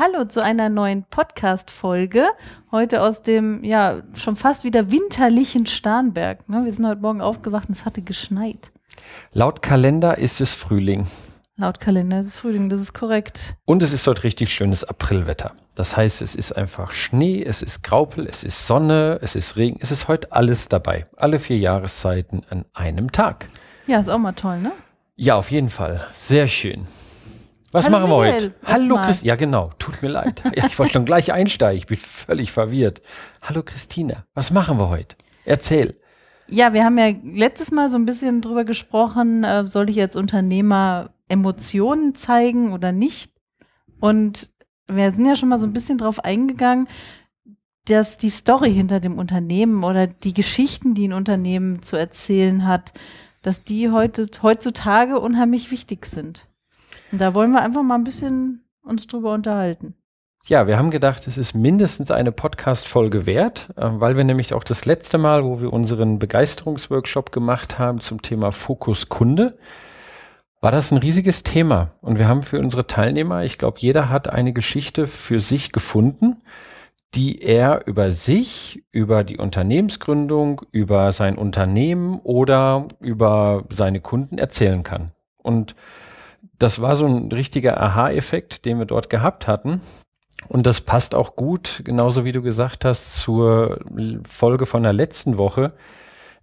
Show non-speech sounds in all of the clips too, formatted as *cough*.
Hallo zu einer neuen Podcast-Folge. Heute aus dem, ja, schon fast wieder winterlichen Starnberg. Ne? Wir sind heute Morgen aufgewacht und es hatte geschneit. Laut Kalender ist es Frühling. Laut Kalender ist es Frühling, das ist korrekt. Und es ist heute richtig schönes Aprilwetter. Das heißt, es ist einfach Schnee, es ist Graupel, es ist Sonne, es ist Regen, es ist heute alles dabei. Alle vier Jahreszeiten an einem Tag. Ja, ist auch mal toll, ne? Ja, auf jeden Fall. Sehr schön. Was Hallo machen wir Michael, heute? Hallo erstmal. Chris. Ja, genau. Tut mir leid. *laughs* Ja, ich wollte schon gleich einsteigen. Ich bin völlig verwirrt. Hallo Christina. Was machen wir heute? Erzähl. Ja, wir haben ja letztes Mal so ein bisschen drüber gesprochen, äh, soll ich als Unternehmer Emotionen zeigen oder nicht? Und wir sind ja schon mal so ein bisschen drauf eingegangen, dass die Story hinter dem Unternehmen oder die Geschichten, die ein Unternehmen zu erzählen hat, dass die heute, heutzutage unheimlich wichtig sind. Und da wollen wir einfach mal ein bisschen uns drüber unterhalten. Ja, wir haben gedacht, es ist mindestens eine Podcast-Folge wert, äh, weil wir nämlich auch das letzte Mal, wo wir unseren Begeisterungsworkshop gemacht haben zum Thema Fokus Kunde, war das ein riesiges Thema. Und wir haben für unsere Teilnehmer, ich glaube, jeder hat eine Geschichte für sich gefunden, die er über sich, über die Unternehmensgründung, über sein Unternehmen oder über seine Kunden erzählen kann. Und das war so ein richtiger Aha-Effekt, den wir dort gehabt hatten. Und das passt auch gut, genauso wie du gesagt hast, zur Folge von der letzten Woche.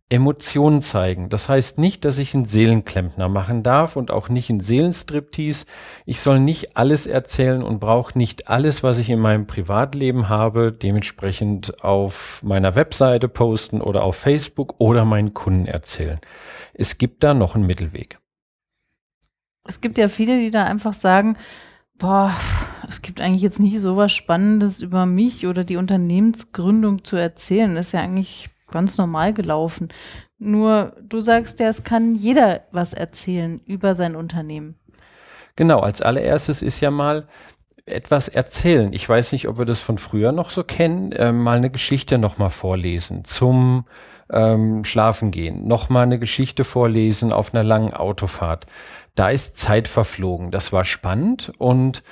Emotionen zeigen. Das heißt nicht, dass ich einen Seelenklempner machen darf und auch nicht einen Seelenstriptease. Ich soll nicht alles erzählen und brauche nicht alles, was ich in meinem Privatleben habe, dementsprechend auf meiner Webseite posten oder auf Facebook oder meinen Kunden erzählen. Es gibt da noch einen Mittelweg. Es gibt ja viele, die da einfach sagen, boah, es gibt eigentlich jetzt nicht so was Spannendes über mich oder die Unternehmensgründung zu erzählen. ist ja eigentlich ganz normal gelaufen. Nur du sagst ja, es kann jeder was erzählen über sein Unternehmen. Genau, als allererstes ist ja mal etwas erzählen. Ich weiß nicht, ob wir das von früher noch so kennen, äh, mal eine Geschichte nochmal vorlesen zum ähm, Schlafen gehen, nochmal eine Geschichte vorlesen auf einer langen Autofahrt. Da ist Zeit verflogen. Das war spannend und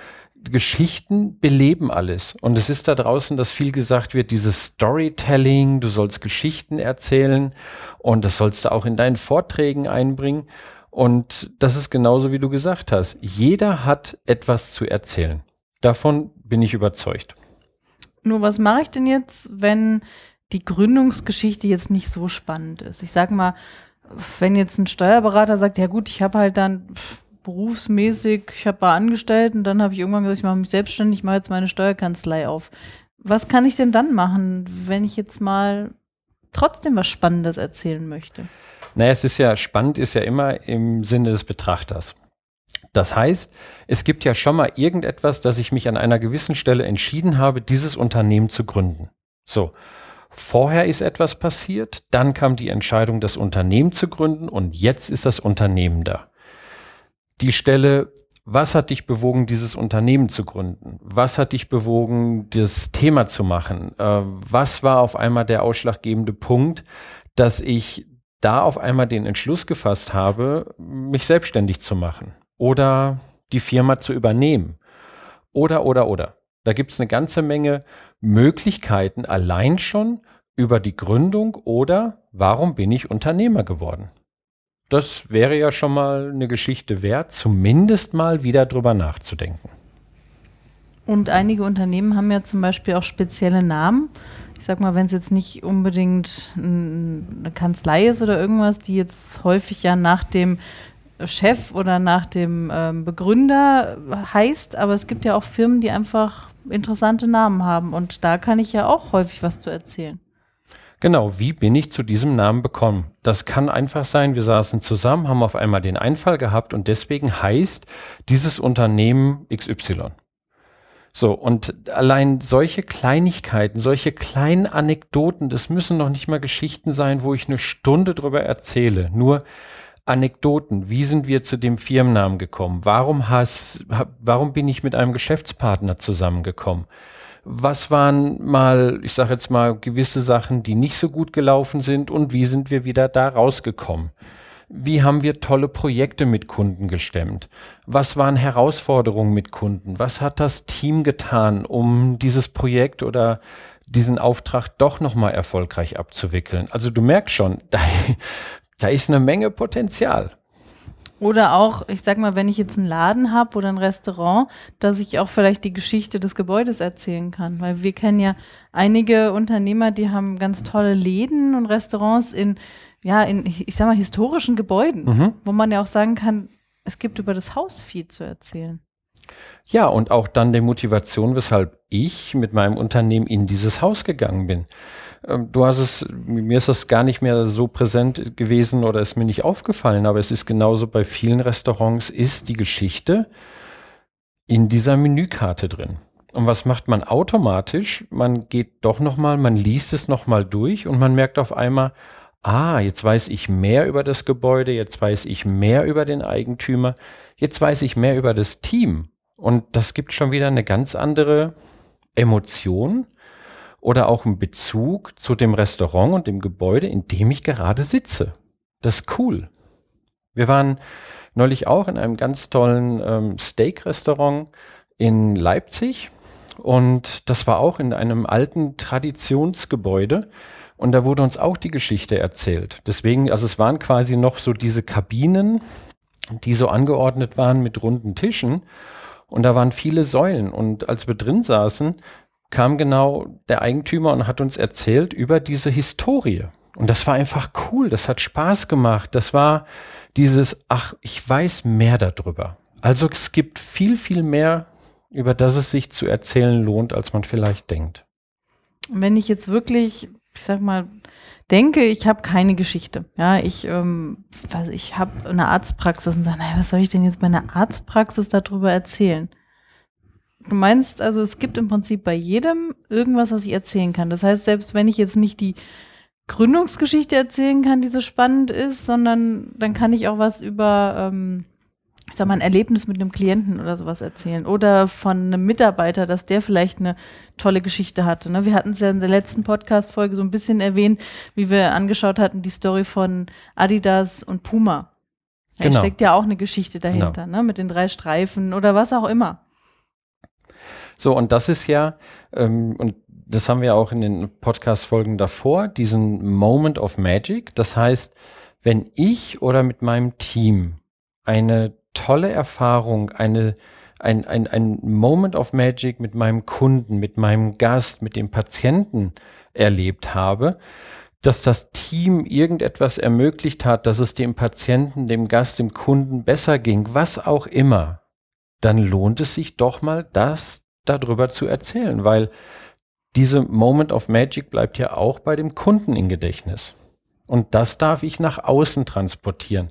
Geschichten beleben alles. Und es ist da draußen, dass viel gesagt wird, dieses Storytelling, du sollst Geschichten erzählen und das sollst du auch in deinen Vorträgen einbringen. Und das ist genauso, wie du gesagt hast. Jeder hat etwas zu erzählen. Davon bin ich überzeugt. Nur was mache ich denn jetzt, wenn die Gründungsgeschichte jetzt nicht so spannend ist? Ich sag mal, wenn jetzt ein Steuerberater sagt, ja gut, ich habe halt dann berufsmäßig, ich habe bei Angestellten, dann habe ich irgendwann gesagt, ich mache mich selbstständig, ich mache jetzt meine Steuerkanzlei auf. Was kann ich denn dann machen, wenn ich jetzt mal trotzdem was Spannendes erzählen möchte? Naja, es ist ja spannend, ist ja immer im Sinne des Betrachters. Das heißt, es gibt ja schon mal irgendetwas, dass ich mich an einer gewissen Stelle entschieden habe, dieses Unternehmen zu gründen. So. Vorher ist etwas passiert, dann kam die Entscheidung, das Unternehmen zu gründen und jetzt ist das Unternehmen da. Die Stelle, was hat dich bewogen, dieses Unternehmen zu gründen? Was hat dich bewogen, das Thema zu machen? Äh, was war auf einmal der ausschlaggebende Punkt, dass ich da auf einmal den Entschluss gefasst habe, mich selbstständig zu machen oder die Firma zu übernehmen? Oder, oder, oder. Da gibt es eine ganze Menge Möglichkeiten allein schon über die Gründung oder warum bin ich Unternehmer geworden. Das wäre ja schon mal eine Geschichte wert, zumindest mal wieder drüber nachzudenken. Und einige Unternehmen haben ja zum Beispiel auch spezielle Namen. Ich sag mal, wenn es jetzt nicht unbedingt ein- eine Kanzlei ist oder irgendwas, die jetzt häufig ja nach dem Chef oder nach dem ähm, Begründer heißt, aber es gibt ja auch Firmen, die einfach interessante Namen haben und da kann ich ja auch häufig was zu erzählen. Genau, wie bin ich zu diesem Namen bekommen? Das kann einfach sein, wir saßen zusammen, haben auf einmal den Einfall gehabt und deswegen heißt dieses Unternehmen XY. So, und allein solche Kleinigkeiten, solche kleinen Anekdoten, das müssen noch nicht mal Geschichten sein, wo ich eine Stunde drüber erzähle. Nur Anekdoten. Wie sind wir zu dem Firmennamen gekommen? Warum hast, warum bin ich mit einem Geschäftspartner zusammengekommen? Was waren mal, ich sage jetzt mal, gewisse Sachen, die nicht so gut gelaufen sind und wie sind wir wieder da rausgekommen? Wie haben wir tolle Projekte mit Kunden gestemmt? Was waren Herausforderungen mit Kunden? Was hat das Team getan, um dieses Projekt oder diesen Auftrag doch nochmal erfolgreich abzuwickeln? Also du merkst schon, *laughs* da, da ist eine Menge Potenzial. Oder auch, ich sag mal, wenn ich jetzt einen Laden habe oder ein Restaurant, dass ich auch vielleicht die Geschichte des Gebäudes erzählen kann. Weil wir kennen ja einige Unternehmer, die haben ganz tolle Läden und Restaurants in ja, in, ich sag mal, historischen Gebäuden, mhm. wo man ja auch sagen kann, es gibt über das Haus viel zu erzählen. Ja, und auch dann die Motivation, weshalb ich mit meinem Unternehmen in dieses Haus gegangen bin. Ähm, du hast es, mir ist das gar nicht mehr so präsent gewesen oder ist mir nicht aufgefallen, aber es ist genauso bei vielen Restaurants, ist die Geschichte in dieser Menükarte drin. Und was macht man automatisch? Man geht doch nochmal, man liest es nochmal durch und man merkt auf einmal, ah, jetzt weiß ich mehr über das Gebäude, jetzt weiß ich mehr über den Eigentümer, jetzt weiß ich mehr über das Team. Und das gibt schon wieder eine ganz andere Emotion oder auch einen Bezug zu dem Restaurant und dem Gebäude, in dem ich gerade sitze. Das ist cool. Wir waren neulich auch in einem ganz tollen ähm, Steak-Restaurant in Leipzig und das war auch in einem alten Traditionsgebäude. Und da wurde uns auch die Geschichte erzählt. Deswegen, also es waren quasi noch so diese Kabinen, die so angeordnet waren mit runden Tischen. Und da waren viele Säulen. Und als wir drin saßen, kam genau der Eigentümer und hat uns erzählt über diese Historie. Und das war einfach cool. Das hat Spaß gemacht. Das war dieses, ach, ich weiß mehr darüber. Also es gibt viel, viel mehr, über das es sich zu erzählen lohnt, als man vielleicht denkt. Wenn ich jetzt wirklich ich sag mal, denke, ich habe keine Geschichte. Ja, ich, ähm, ich habe eine Arztpraxis und sage, naja, was soll ich denn jetzt bei einer Arztpraxis darüber erzählen? Du meinst also, es gibt im Prinzip bei jedem irgendwas, was ich erzählen kann. Das heißt, selbst wenn ich jetzt nicht die Gründungsgeschichte erzählen kann, die so spannend ist, sondern dann kann ich auch was über ähm, ich sag mal, ein Erlebnis mit einem Klienten oder sowas erzählen oder von einem Mitarbeiter, dass der vielleicht eine tolle Geschichte hatte. Ne? Wir hatten es ja in der letzten Podcast-Folge so ein bisschen erwähnt, wie wir angeschaut hatten, die Story von Adidas und Puma. Da genau. steckt ja auch eine Geschichte dahinter, genau. ne? mit den drei Streifen oder was auch immer. So, und das ist ja, ähm, und das haben wir auch in den Podcast-Folgen davor, diesen Moment of Magic. Das heißt, wenn ich oder mit meinem Team eine tolle Erfahrung, eine, ein, ein, ein Moment of Magic mit meinem Kunden, mit meinem Gast, mit dem Patienten erlebt habe, dass das Team irgendetwas ermöglicht hat, dass es dem Patienten, dem Gast, dem Kunden besser ging, was auch immer, dann lohnt es sich doch mal, das darüber zu erzählen, weil diese Moment of Magic bleibt ja auch bei dem Kunden im Gedächtnis. Und das darf ich nach außen transportieren.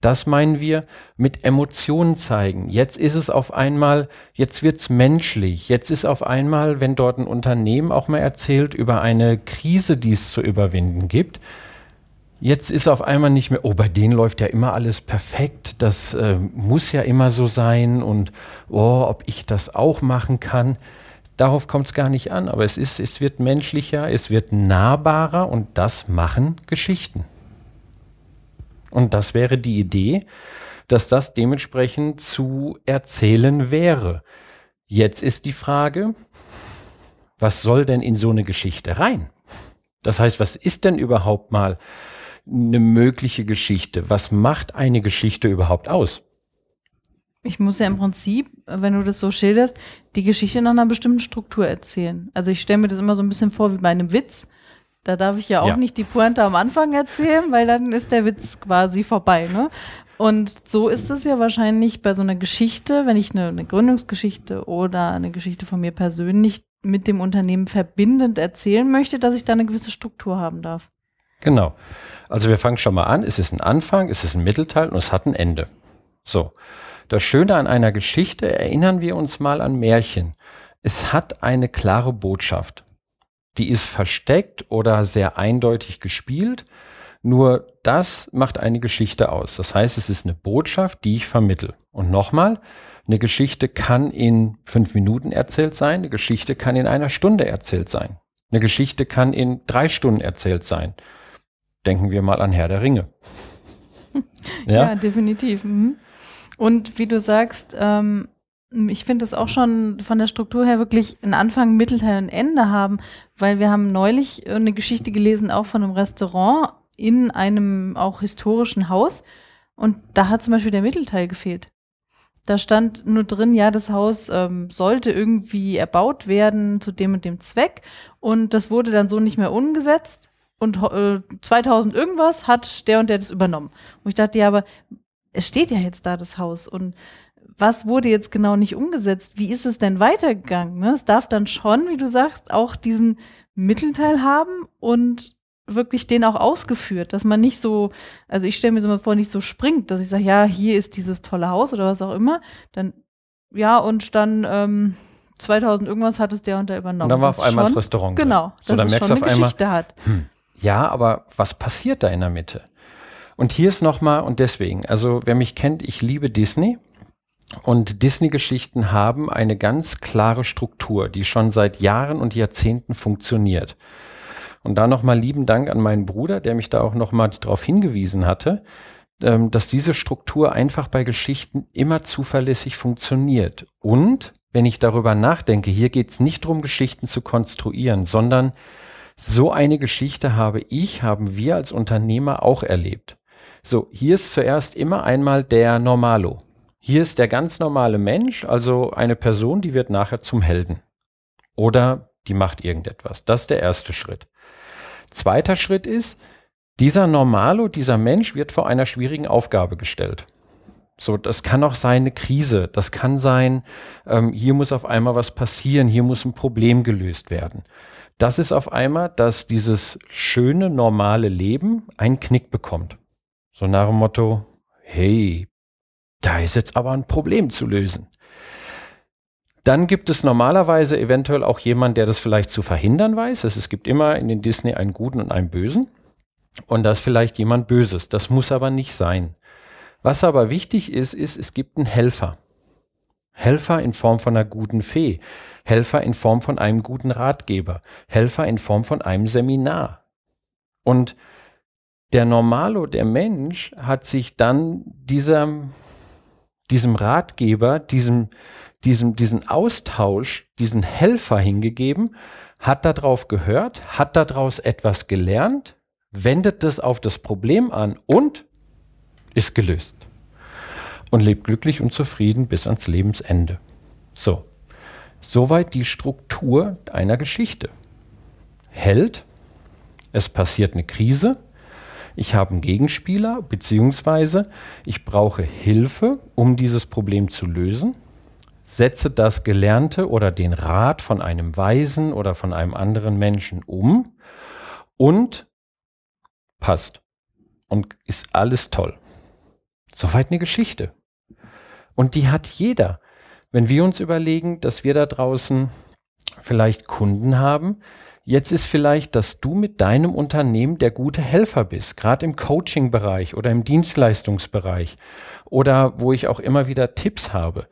Das meinen wir mit Emotionen zeigen. Jetzt ist es auf einmal, jetzt wird's menschlich. Jetzt ist auf einmal, wenn dort ein Unternehmen auch mal erzählt über eine Krise, die es zu überwinden gibt, Jetzt ist auf einmal nicht mehr, oh, bei denen läuft ja immer alles perfekt, das äh, muss ja immer so sein und oh, ob ich das auch machen kann. Darauf kommt es gar nicht an, aber es, ist, es wird menschlicher, es wird nahbarer und das machen Geschichten. Und das wäre die Idee, dass das dementsprechend zu erzählen wäre. Jetzt ist die Frage, was soll denn in so eine Geschichte rein? Das heißt, was ist denn überhaupt mal eine mögliche Geschichte? Was macht eine Geschichte überhaupt aus? Ich muss ja im Prinzip, wenn du das so schilderst, die Geschichte nach einer bestimmten Struktur erzählen. Also ich stelle mir das immer so ein bisschen vor wie bei einem Witz. Da darf ich ja auch ja. nicht die Pointe am Anfang erzählen, weil dann ist der Witz quasi vorbei. Ne? Und so ist es ja wahrscheinlich bei so einer Geschichte, wenn ich eine, eine Gründungsgeschichte oder eine Geschichte von mir persönlich mit dem Unternehmen verbindend erzählen möchte, dass ich da eine gewisse Struktur haben darf. Genau. Also wir fangen schon mal an. Es ist ein Anfang, es ist ein Mittelteil und es hat ein Ende. So. Das Schöne an einer Geschichte erinnern wir uns mal an Märchen. es hat eine klare Botschaft. Die ist versteckt oder sehr eindeutig gespielt. Nur das macht eine Geschichte aus. Das heißt, es ist eine Botschaft, die ich vermittel. Und nochmal, eine Geschichte kann in fünf Minuten erzählt sein, eine Geschichte kann in einer Stunde erzählt sein. Eine Geschichte kann in drei Stunden erzählt sein. Denken wir mal an Herr der Ringe. *laughs* ja? ja, definitiv. Mhm. Und wie du sagst, ähm, ich finde es auch schon von der Struktur her wirklich ein Anfang, Mittelteil und Ende haben, weil wir haben neulich eine Geschichte gelesen, auch von einem Restaurant in einem auch historischen Haus. Und da hat zum Beispiel der Mittelteil gefehlt. Da stand nur drin, ja, das Haus ähm, sollte irgendwie erbaut werden zu dem und dem Zweck. Und das wurde dann so nicht mehr umgesetzt. Und äh, 2000 irgendwas hat der und der das übernommen. Und ich dachte, ja, aber es steht ja jetzt da das Haus. Und was wurde jetzt genau nicht umgesetzt? Wie ist es denn weitergegangen? Ne? Es darf dann schon, wie du sagst, auch diesen Mittelteil haben und wirklich den auch ausgeführt, dass man nicht so, also ich stelle mir so mal vor, nicht so springt, dass ich sage, ja, hier ist dieses tolle Haus oder was auch immer, dann, ja, und dann ähm, 2000 irgendwas hat es der und der übernommen. Und dann war auf einmal schon, das Restaurant. Genau, so, dann es merkst schon du auf eine einmal, Geschichte hat. Hm, ja, aber was passiert da in der Mitte? Und hier ist nochmal, und deswegen, also wer mich kennt, ich liebe Disney. Und Disney-Geschichten haben eine ganz klare Struktur, die schon seit Jahren und Jahrzehnten funktioniert. Und da nochmal lieben Dank an meinen Bruder, der mich da auch nochmal darauf hingewiesen hatte, ähm, dass diese Struktur einfach bei Geschichten immer zuverlässig funktioniert. Und wenn ich darüber nachdenke, hier geht es nicht darum, Geschichten zu konstruieren, sondern so eine Geschichte habe ich, haben wir als Unternehmer auch erlebt. So, hier ist zuerst immer einmal der Normalo. Hier ist der ganz normale Mensch, also eine Person, die wird nachher zum Helden. Oder die macht irgendetwas. Das ist der erste Schritt. Zweiter Schritt ist, dieser Normalo, dieser Mensch wird vor einer schwierigen Aufgabe gestellt. So, das kann auch sein eine Krise. Das kann sein, ähm, hier muss auf einmal was passieren, hier muss ein Problem gelöst werden. Das ist auf einmal, dass dieses schöne, normale Leben einen Knick bekommt. So nach dem Motto, hey, da ist jetzt aber ein Problem zu lösen. Dann gibt es normalerweise eventuell auch jemanden, der das vielleicht zu verhindern weiß. Es gibt immer in den Disney einen Guten und einen Bösen. Und das vielleicht jemand Böses. Das muss aber nicht sein. Was aber wichtig ist, ist, es gibt einen Helfer. Helfer in Form von einer guten Fee. Helfer in Form von einem guten Ratgeber. Helfer in Form von einem Seminar. Und der Normalo, der Mensch, hat sich dann dieser, diesem Ratgeber, diesem, diesem, diesen Austausch, diesen Helfer hingegeben, hat darauf gehört, hat daraus etwas gelernt, wendet das auf das Problem an und ist gelöst. Und lebt glücklich und zufrieden bis ans Lebensende. So, soweit die Struktur einer Geschichte. Held, es passiert eine Krise, ich habe einen Gegenspieler, beziehungsweise ich brauche Hilfe, um dieses Problem zu lösen setze das Gelernte oder den Rat von einem Weisen oder von einem anderen Menschen um und passt. Und ist alles toll. Soweit eine Geschichte. Und die hat jeder. Wenn wir uns überlegen, dass wir da draußen vielleicht Kunden haben, jetzt ist vielleicht, dass du mit deinem Unternehmen der gute Helfer bist, gerade im Coaching-Bereich oder im Dienstleistungsbereich oder wo ich auch immer wieder Tipps habe.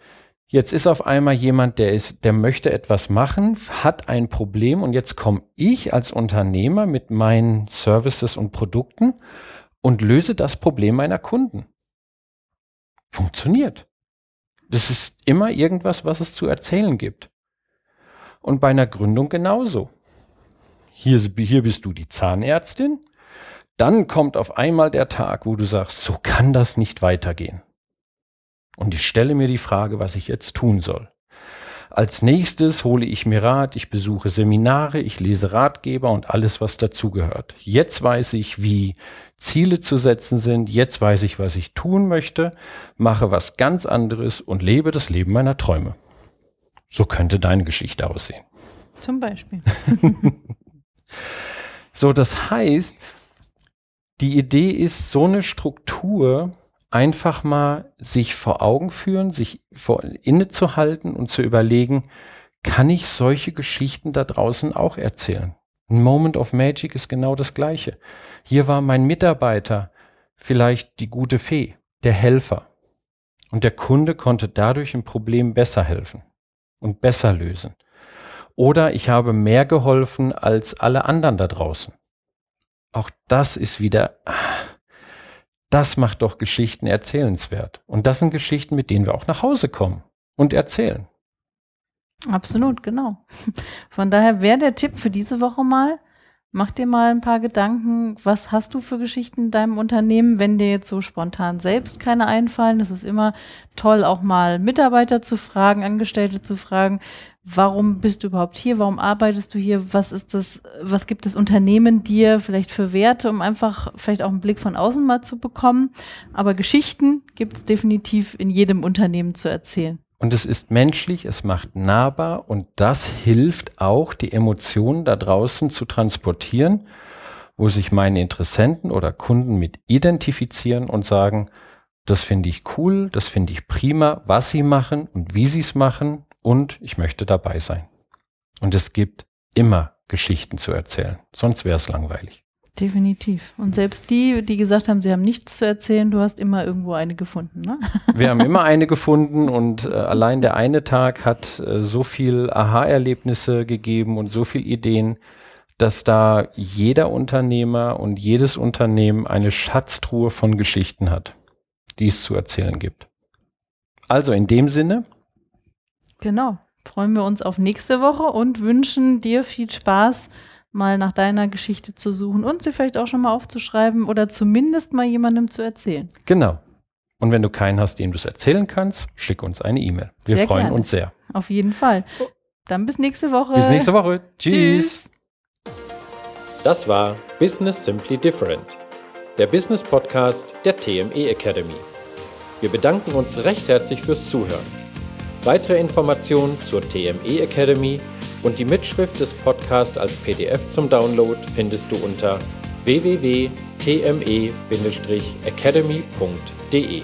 Jetzt ist auf einmal jemand, der ist, der möchte etwas machen, hat ein Problem und jetzt komme ich als Unternehmer mit meinen Services und Produkten und löse das Problem meiner Kunden. Funktioniert. Das ist immer irgendwas, was es zu erzählen gibt. Und bei einer Gründung genauso. Hier, hier bist du die Zahnärztin. Dann kommt auf einmal der Tag, wo du sagst, so kann das nicht weitergehen. Und ich stelle mir die Frage, was ich jetzt tun soll. Als nächstes hole ich mir Rat, ich besuche Seminare, ich lese Ratgeber und alles, was dazugehört. Jetzt weiß ich, wie Ziele zu setzen sind, jetzt weiß ich, was ich tun möchte, mache was ganz anderes und lebe das Leben meiner Träume. So könnte deine Geschichte aussehen. Zum Beispiel. *laughs* so, das heißt, die Idee ist, so eine Struktur einfach mal sich vor Augen führen, sich vor, innezuhalten und zu überlegen, kann ich solche Geschichten da draußen auch erzählen. Ein Moment of Magic ist genau das gleiche. Hier war mein Mitarbeiter vielleicht die gute Fee, der Helfer. Und der Kunde konnte dadurch ein Problem besser helfen und besser lösen. Oder ich habe mehr geholfen als alle anderen da draußen. Auch das ist wieder, das macht doch Geschichten erzählenswert. Und das sind Geschichten, mit denen wir auch nach Hause kommen und erzählen. Absolut, genau. Von daher wäre der Tipp für diese Woche mal, mach dir mal ein paar Gedanken, was hast du für Geschichten in deinem Unternehmen, wenn dir jetzt so spontan selbst keine einfallen. Das ist immer toll, auch mal Mitarbeiter zu fragen, Angestellte zu fragen, warum bist du überhaupt hier, warum arbeitest du hier, was ist das, was gibt das Unternehmen dir vielleicht für Werte, um einfach vielleicht auch einen Blick von außen mal zu bekommen. Aber Geschichten gibt es definitiv in jedem Unternehmen zu erzählen. Und es ist menschlich, es macht nahbar und das hilft auch, die Emotionen da draußen zu transportieren, wo sich meine Interessenten oder Kunden mit identifizieren und sagen, das finde ich cool, das finde ich prima, was sie machen und wie sie es machen und ich möchte dabei sein. Und es gibt immer Geschichten zu erzählen, sonst wäre es langweilig. Definitiv. Und selbst die, die gesagt haben, sie haben nichts zu erzählen, du hast immer irgendwo eine gefunden, ne? *laughs* Wir haben immer eine gefunden und äh, allein der eine Tag hat äh, so viel Aha-Erlebnisse gegeben und so viel Ideen, dass da jeder Unternehmer und jedes Unternehmen eine Schatztruhe von Geschichten hat, die es zu erzählen gibt. Also in dem Sinne. Genau. Freuen wir uns auf nächste Woche und wünschen dir viel Spaß mal nach deiner Geschichte zu suchen und sie vielleicht auch schon mal aufzuschreiben oder zumindest mal jemandem zu erzählen. Genau. Und wenn du keinen hast, dem du es erzählen kannst, schick uns eine E-Mail. Wir sehr freuen gerne. uns sehr. Auf jeden Fall. Dann bis nächste Woche. Bis nächste Woche. Tschüss. Tschüss. Das war Business Simply Different, der Business Podcast der TME Academy. Wir bedanken uns recht herzlich fürs Zuhören. Weitere Informationen zur TME Academy und die Mitschrift des Podcasts als PDF zum Download findest du unter www.tme-academy.de.